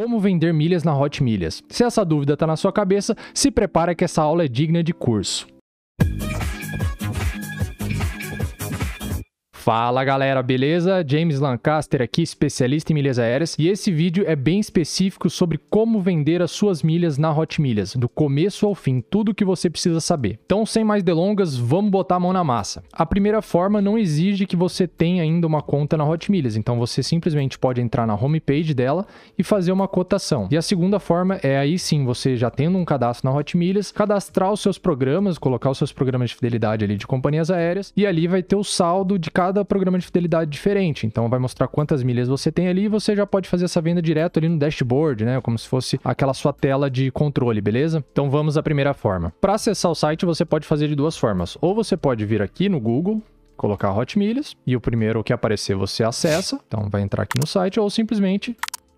Como vender milhas na Hot Milhas? Se essa dúvida está na sua cabeça, se prepara que essa aula é digna de curso. Fala galera, beleza? James Lancaster aqui, especialista em milhas aéreas, e esse vídeo é bem específico sobre como vender as suas milhas na Hot Milhas, do começo ao fim, tudo o que você precisa saber. Então, sem mais delongas, vamos botar a mão na massa. A primeira forma não exige que você tenha ainda uma conta na Hot Milhas, então você simplesmente pode entrar na homepage dela e fazer uma cotação. E a segunda forma é aí sim, você já tendo um cadastro na Hot Milhas, cadastrar os seus programas, colocar os seus programas de fidelidade ali de companhias aéreas, e ali vai ter o saldo de cada cada programa de fidelidade diferente. Então vai mostrar quantas milhas você tem ali e você já pode fazer essa venda direto ali no dashboard, né? Como se fosse aquela sua tela de controle, beleza? Então vamos à primeira forma. Para acessar o site você pode fazer de duas formas. Ou você pode vir aqui no Google, colocar Hot Milhas e o primeiro que aparecer você acessa. Então vai entrar aqui no site ou simplesmente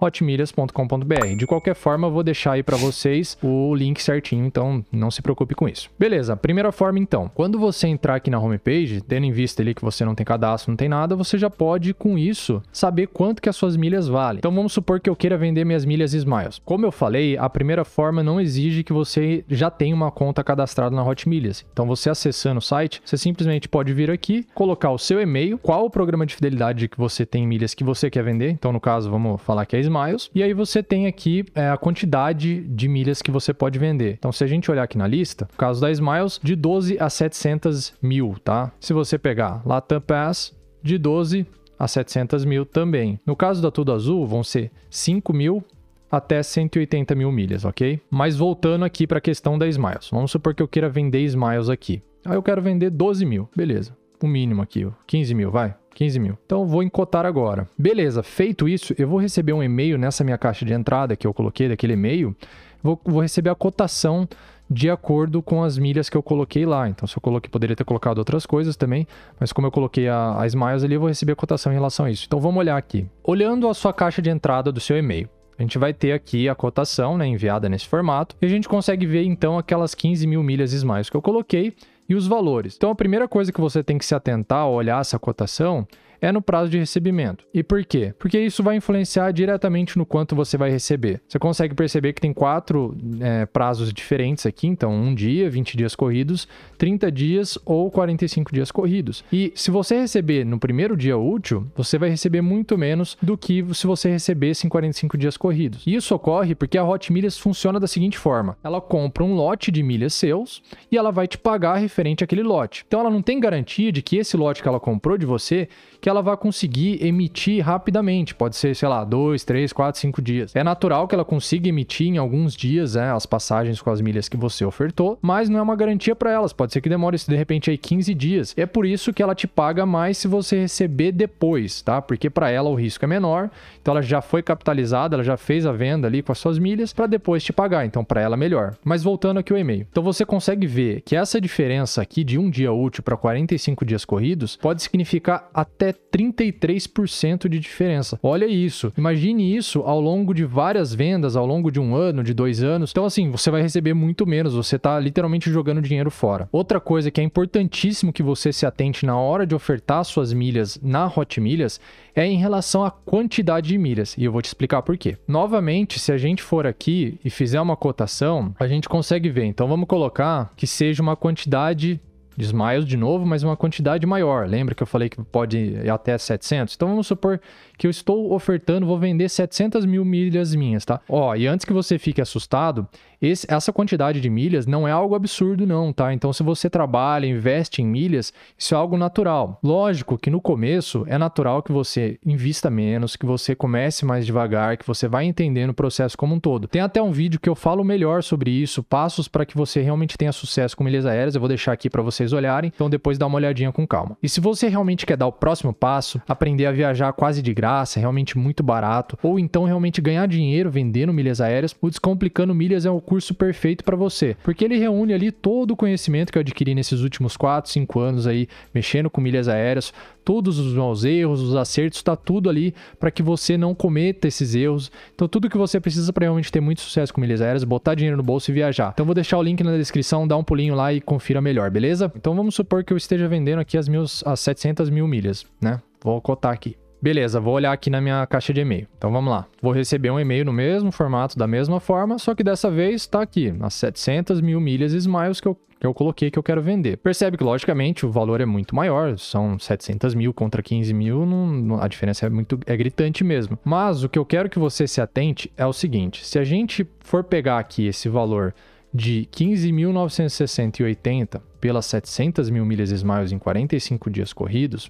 hotmilhas.com.br. De qualquer forma, eu vou deixar aí para vocês o link certinho, então não se preocupe com isso. Beleza, primeira forma então. Quando você entrar aqui na homepage, tendo em vista ali que você não tem cadastro, não tem nada, você já pode com isso saber quanto que as suas milhas valem. Então vamos supor que eu queira vender minhas milhas Smiles. Como eu falei, a primeira forma não exige que você já tenha uma conta cadastrada na Hotmilhas. Então você acessando o site, você simplesmente pode vir aqui, colocar o seu e-mail, qual o programa de fidelidade que você tem milhas que você quer vender. Então no caso, vamos falar que é Smiles. E aí você tem aqui é, a quantidade de milhas que você pode vender. Então, se a gente olhar aqui na lista, no caso da Smiles, de 12 a 700 mil, tá? Se você pegar Latam Pass, de 12 a 700 mil também. No caso da Tudo Azul, vão ser 5 mil até 180 mil milhas, ok? Mas voltando aqui para a questão da Smiles. Vamos supor que eu queira vender Smiles aqui. Aí eu quero vender 12 mil, beleza. O mínimo aqui, 15 mil, vai. 15 mil. Então vou encotar agora. Beleza, feito isso, eu vou receber um e-mail nessa minha caixa de entrada que eu coloquei daquele e-mail. Vou, vou receber a cotação de acordo com as milhas que eu coloquei lá. Então, se eu coloquei, poderia ter colocado outras coisas também, mas como eu coloquei a, a Smiles ali, eu vou receber a cotação em relação a isso. Então, vamos olhar aqui. Olhando a sua caixa de entrada do seu e-mail, a gente vai ter aqui a cotação né, enviada nesse formato e a gente consegue ver então aquelas 15 mil milhas Smiles que eu coloquei e os valores. Então, a primeira coisa que você tem que se atentar ao olhar essa cotação é no prazo de recebimento. E por quê? Porque isso vai influenciar diretamente no quanto você vai receber. Você consegue perceber que tem quatro é, prazos diferentes aqui, então um dia, 20 dias corridos, 30 dias ou 45 dias corridos. E se você receber no primeiro dia útil, você vai receber muito menos do que se você recebesse em 45 dias corridos. E isso ocorre porque a Hot Milhas funciona da seguinte forma: ela compra um lote de milhas seus e ela vai te pagar referente àquele lote. Então ela não tem garantia de que esse lote que ela comprou de você que ela vai conseguir emitir rapidamente. Pode ser, sei lá, dois, três, quatro, cinco dias. É natural que ela consiga emitir em alguns dias né, as passagens com as milhas que você ofertou, mas não é uma garantia para elas. Pode ser que demore, de repente, aí 15 dias. É por isso que ela te paga mais se você receber depois, tá? Porque para ela o risco é menor. Então ela já foi capitalizada, ela já fez a venda ali com as suas milhas para depois te pagar. Então para ela melhor. Mas voltando aqui ao e-mail. Então você consegue ver que essa diferença aqui de um dia útil para 45 dias corridos pode significar até 33% de diferença. Olha isso. Imagine isso ao longo de várias vendas, ao longo de um ano, de dois anos. Então, assim, você vai receber muito menos. Você está literalmente jogando dinheiro fora. Outra coisa que é importantíssimo que você se atente na hora de ofertar suas milhas na Hot Milhas é em relação à quantidade de milhas. E eu vou te explicar por quê. Novamente, se a gente for aqui e fizer uma cotação, a gente consegue ver. Então, vamos colocar que seja uma quantidade de smiles de novo, mas uma quantidade maior. Lembra que eu falei que pode ir até 700? Então vamos supor que eu estou ofertando, vou vender 700 mil milhas minhas, tá? Ó, e antes que você fique assustado, esse, essa quantidade de milhas não é algo absurdo, não, tá? Então, se você trabalha, investe em milhas, isso é algo natural. Lógico que no começo é natural que você invista menos, que você comece mais devagar, que você vai entendendo o processo como um todo. Tem até um vídeo que eu falo melhor sobre isso, passos para que você realmente tenha sucesso com milhas aéreas. Eu vou deixar aqui para vocês olharem, então depois dá uma olhadinha com calma. E se você realmente quer dar o próximo passo, aprender a viajar quase de graça, realmente muito barato, ou então realmente ganhar dinheiro vendendo milhas aéreas, o Descomplicando Milhas é o curso perfeito para você, porque ele reúne ali todo o conhecimento que eu adquiri nesses últimos 4, 5 anos aí, mexendo com milhas aéreas, todos os meus erros, os acertos, está tudo ali para que você não cometa esses erros. Então, tudo que você precisa para realmente ter muito sucesso com milhas aéreas, botar dinheiro no bolso e viajar. Então, vou deixar o link na descrição, dá um pulinho lá e confira melhor, beleza? Então, vamos supor que eu esteja vendendo aqui as, meus, as 700 mil milhas, né? Vou cotar aqui. Beleza, vou olhar aqui na minha caixa de e-mail. Então vamos lá. Vou receber um e-mail no mesmo formato, da mesma forma, só que dessa vez está aqui, as 700 mil milhas Smiles que eu que eu coloquei que eu quero vender. Percebe que, logicamente, o valor é muito maior, são 700 mil contra 15 mil, não, a diferença é muito é gritante mesmo. Mas o que eu quero que você se atente é o seguinte: se a gente for pegar aqui esse valor de 15.960,80 pelas 700 mil milhas Smiles em 45 dias corridos,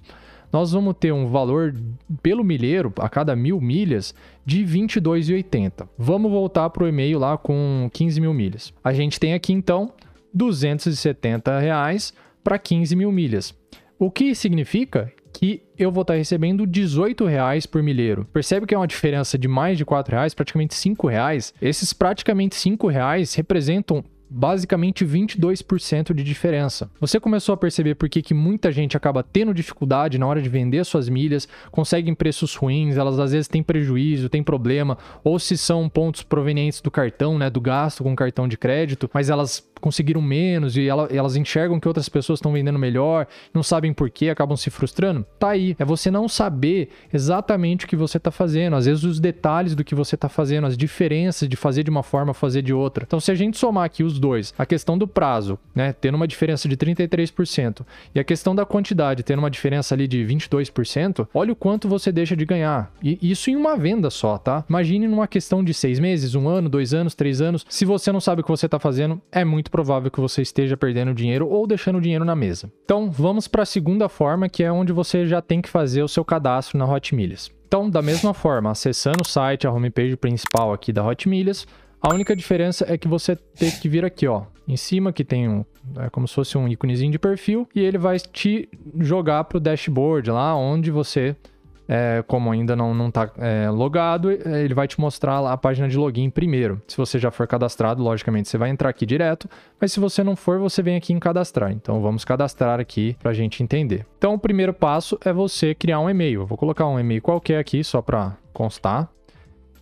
nós vamos ter um valor pelo milheiro a cada mil milhas de 22,80. Vamos voltar para o e-mail lá com 15 mil milhas. A gente tem aqui então 270 reais para 15 mil milhas. O que significa que eu vou estar recebendo 18 reais por milheiro. Percebe que é uma diferença de mais de 4 reais, praticamente 5 reais. Esses praticamente 5 reais representam basicamente 22% de diferença. Você começou a perceber por que, que muita gente acaba tendo dificuldade na hora de vender suas milhas, conseguem preços ruins, elas às vezes têm prejuízo, têm problema, ou se são pontos provenientes do cartão, né, do gasto com cartão de crédito, mas elas conseguiram menos e elas enxergam que outras pessoas estão vendendo melhor, não sabem por quê, acabam se frustrando. Tá aí, é você não saber exatamente o que você está fazendo, às vezes os detalhes do que você está fazendo, as diferenças de fazer de uma forma, fazer de outra. Então, se a gente somar aqui os dois, a questão do prazo, né, tendo uma diferença de 33%, e a questão da quantidade, tendo uma diferença ali de 22%, olha o quanto você deixa de ganhar. E isso em uma venda só, tá? Imagine numa questão de seis meses, um ano, dois anos, três anos. Se você não sabe o que você está fazendo, é muito provável que você esteja perdendo dinheiro ou deixando dinheiro na mesa. Então, vamos para a segunda forma, que é onde você já tem que fazer o seu cadastro na Hot Milhas. Então, da mesma forma, acessando o site, a homepage principal aqui da Hot Milhas, a única diferença é que você tem que vir aqui, ó, em cima que tem um, é como se fosse um íconezinho de perfil e ele vai te jogar para o dashboard lá onde você é, como ainda não, não tá é, logado, é, ele vai te mostrar a página de login primeiro. Se você já for cadastrado, logicamente você vai entrar aqui direto, mas se você não for, você vem aqui em cadastrar. Então vamos cadastrar aqui para a gente entender. Então o primeiro passo é você criar um e-mail. Eu vou colocar um e-mail qualquer aqui só para constar.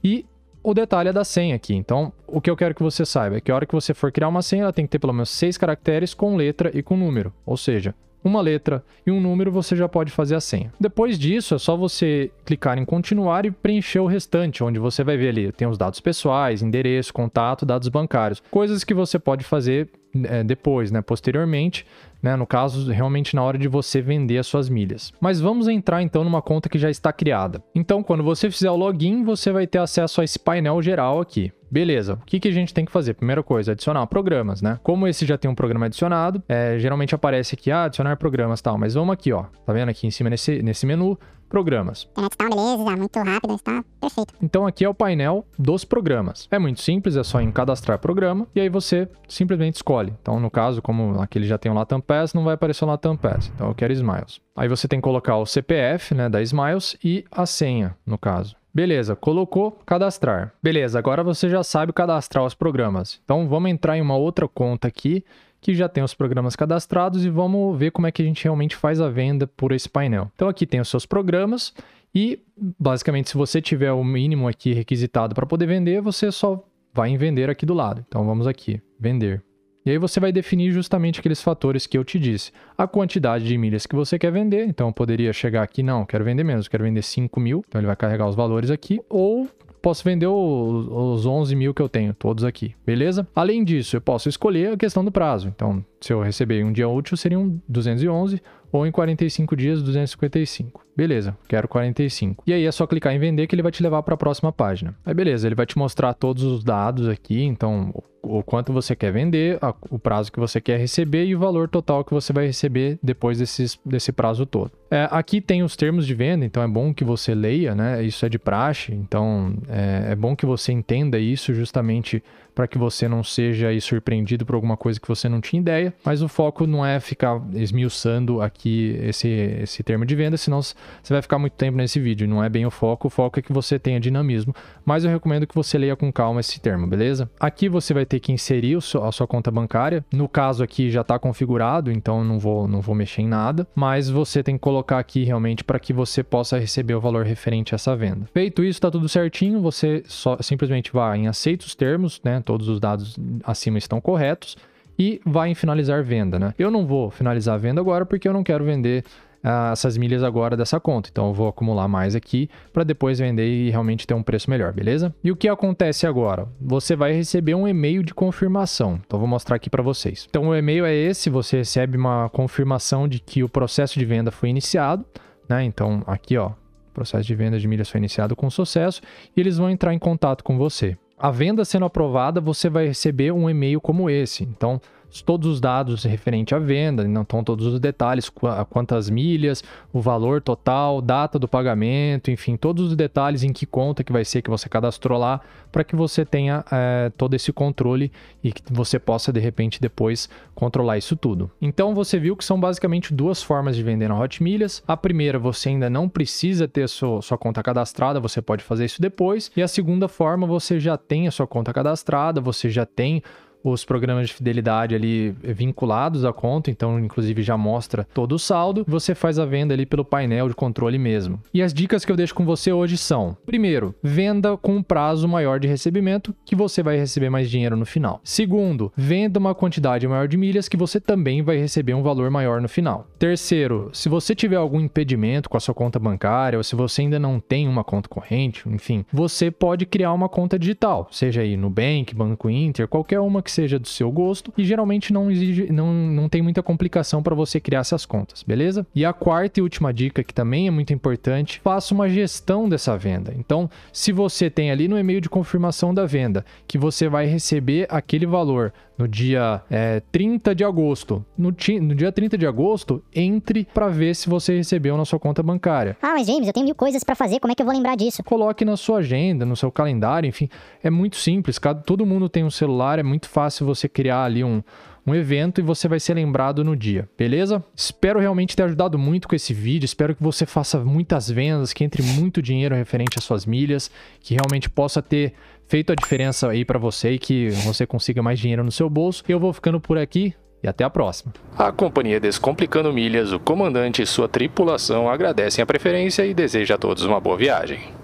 E o detalhe é da senha aqui. Então, o que eu quero que você saiba é que a hora que você for criar uma senha, ela tem que ter pelo menos seis caracteres com letra e com número. Ou seja, uma letra e um número, você já pode fazer a senha. Depois disso, é só você clicar em continuar e preencher o restante, onde você vai ver ali, tem os dados pessoais, endereço, contato, dados bancários. Coisas que você pode fazer é, depois, né, posteriormente, né, no caso, realmente na hora de você vender as suas milhas. Mas vamos entrar então numa conta que já está criada. Então, quando você fizer o login, você vai ter acesso a esse painel geral aqui. Beleza, o que, que a gente tem que fazer? Primeira coisa, adicionar programas, né? Como esse já tem um programa adicionado, é, geralmente aparece aqui, ah, adicionar programas tal, mas vamos aqui, ó, tá vendo aqui em cima nesse, nesse menu, programas. Internet tá, beleza, muito rápido, está perfeito. Então aqui é o painel dos programas. É muito simples, é só em cadastrar programa e aí você simplesmente escolhe. Então no caso, como aquele já tem o Latam Pass, não vai aparecer o Latam Pass. Então eu quero Smiles. Aí você tem que colocar o CPF, né, da Smiles e a senha, no caso. Beleza, colocou cadastrar. Beleza, agora você já sabe cadastrar os programas. Então vamos entrar em uma outra conta aqui que já tem os programas cadastrados e vamos ver como é que a gente realmente faz a venda por esse painel. Então aqui tem os seus programas e basicamente se você tiver o mínimo aqui requisitado para poder vender, você só vai em vender aqui do lado. Então vamos aqui, vender. E aí você vai definir justamente aqueles fatores que eu te disse. A quantidade de milhas que você quer vender. Então eu poderia chegar aqui, não, quero vender menos, quero vender 5 mil. Então ele vai carregar os valores aqui. Ou posso vender os 11 mil que eu tenho, todos aqui, beleza? Além disso, eu posso escolher a questão do prazo. Então, se eu receber um dia útil, seriam 211 ou em 45 dias 255. Beleza, quero 45. E aí é só clicar em vender que ele vai te levar para a próxima página. Aí beleza, ele vai te mostrar todos os dados aqui, então o quanto você quer vender, o prazo que você quer receber e o valor total que você vai receber depois desses, desse prazo todo. É, aqui tem os termos de venda, então é bom que você leia, né? Isso é de praxe, então é, é bom que você entenda isso justamente para que você não seja surpreendido por alguma coisa que você não tinha ideia. Mas o foco não é ficar esmiuçando aqui esse, esse termo de venda, senão você vai ficar muito tempo nesse vídeo. Não é bem o foco, o foco é que você tenha dinamismo. Mas eu recomendo que você leia com calma esse termo, beleza? Aqui você vai ter que inserir a sua conta bancária. No caso aqui já está configurado, então não vou, não vou mexer em nada. Mas você tem que colocar aqui realmente para que você possa receber o valor referente a essa venda. Feito isso, está tudo certinho. Você só simplesmente vai em aceita os termos, né? todos os dados acima estão corretos e vai em finalizar venda, né? Eu não vou finalizar a venda agora porque eu não quero vender ah, essas milhas agora dessa conta. Então eu vou acumular mais aqui para depois vender e realmente ter um preço melhor, beleza? E o que acontece agora? Você vai receber um e-mail de confirmação. Então vou mostrar aqui para vocês. Então o e-mail é esse, você recebe uma confirmação de que o processo de venda foi iniciado, né? Então aqui, ó, processo de venda de milhas foi iniciado com sucesso e eles vão entrar em contato com você. A venda sendo aprovada, você vai receber um e-mail como esse. Então, todos os dados referente à venda, não estão todos os detalhes, quantas milhas, o valor total, data do pagamento, enfim, todos os detalhes em que conta que vai ser que você cadastrou lá, para que você tenha é, todo esse controle e que você possa de repente depois controlar isso tudo. Então você viu que são basicamente duas formas de vender na Hot Milhas. A primeira, você ainda não precisa ter sua, sua conta cadastrada, você pode fazer isso depois. E a segunda forma, você já tem a sua conta cadastrada, você já tem os programas de fidelidade ali vinculados à conta, então inclusive já mostra todo o saldo. Você faz a venda ali pelo painel de controle mesmo. E as dicas que eu deixo com você hoje são: primeiro, venda com um prazo maior de recebimento, que você vai receber mais dinheiro no final. Segundo, venda uma quantidade maior de milhas que você também vai receber um valor maior no final. Terceiro, se você tiver algum impedimento com a sua conta bancária ou se você ainda não tem uma conta corrente, enfim, você pode criar uma conta digital, seja aí no Bank, Banco Inter, qualquer uma que seja do seu gosto e geralmente não exige, não, não tem muita complicação para você criar essas contas, beleza? E a quarta e última dica que também é muito importante, faça uma gestão dessa venda. Então, se você tem ali no e-mail de confirmação da venda que você vai receber aquele valor no dia é, 30 de agosto. No, no, dia 30 de agosto, entre para ver se você recebeu na sua conta bancária. Ah, mas James, eu tenho mil coisas para fazer, como é que eu vou lembrar disso? Coloque na sua agenda, no seu calendário, enfim. É muito simples, todo mundo tem um celular, é muito fácil você criar ali um um evento e você vai ser lembrado no dia, beleza? Espero realmente ter ajudado muito com esse vídeo, espero que você faça muitas vendas, que entre muito dinheiro referente às suas milhas, que realmente possa ter feito a diferença aí para você e que você consiga mais dinheiro no seu bolso. Eu vou ficando por aqui, e até a próxima. A companhia Descomplicando Milhas, o comandante e sua tripulação agradecem a preferência e deseja a todos uma boa viagem.